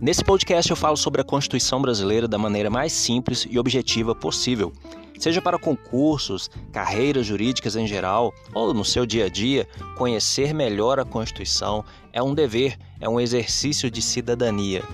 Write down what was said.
Nesse podcast eu falo sobre a Constituição brasileira da maneira mais simples e objetiva possível. Seja para concursos, carreiras jurídicas em geral ou no seu dia a dia, conhecer melhor a Constituição é um dever, é um exercício de cidadania.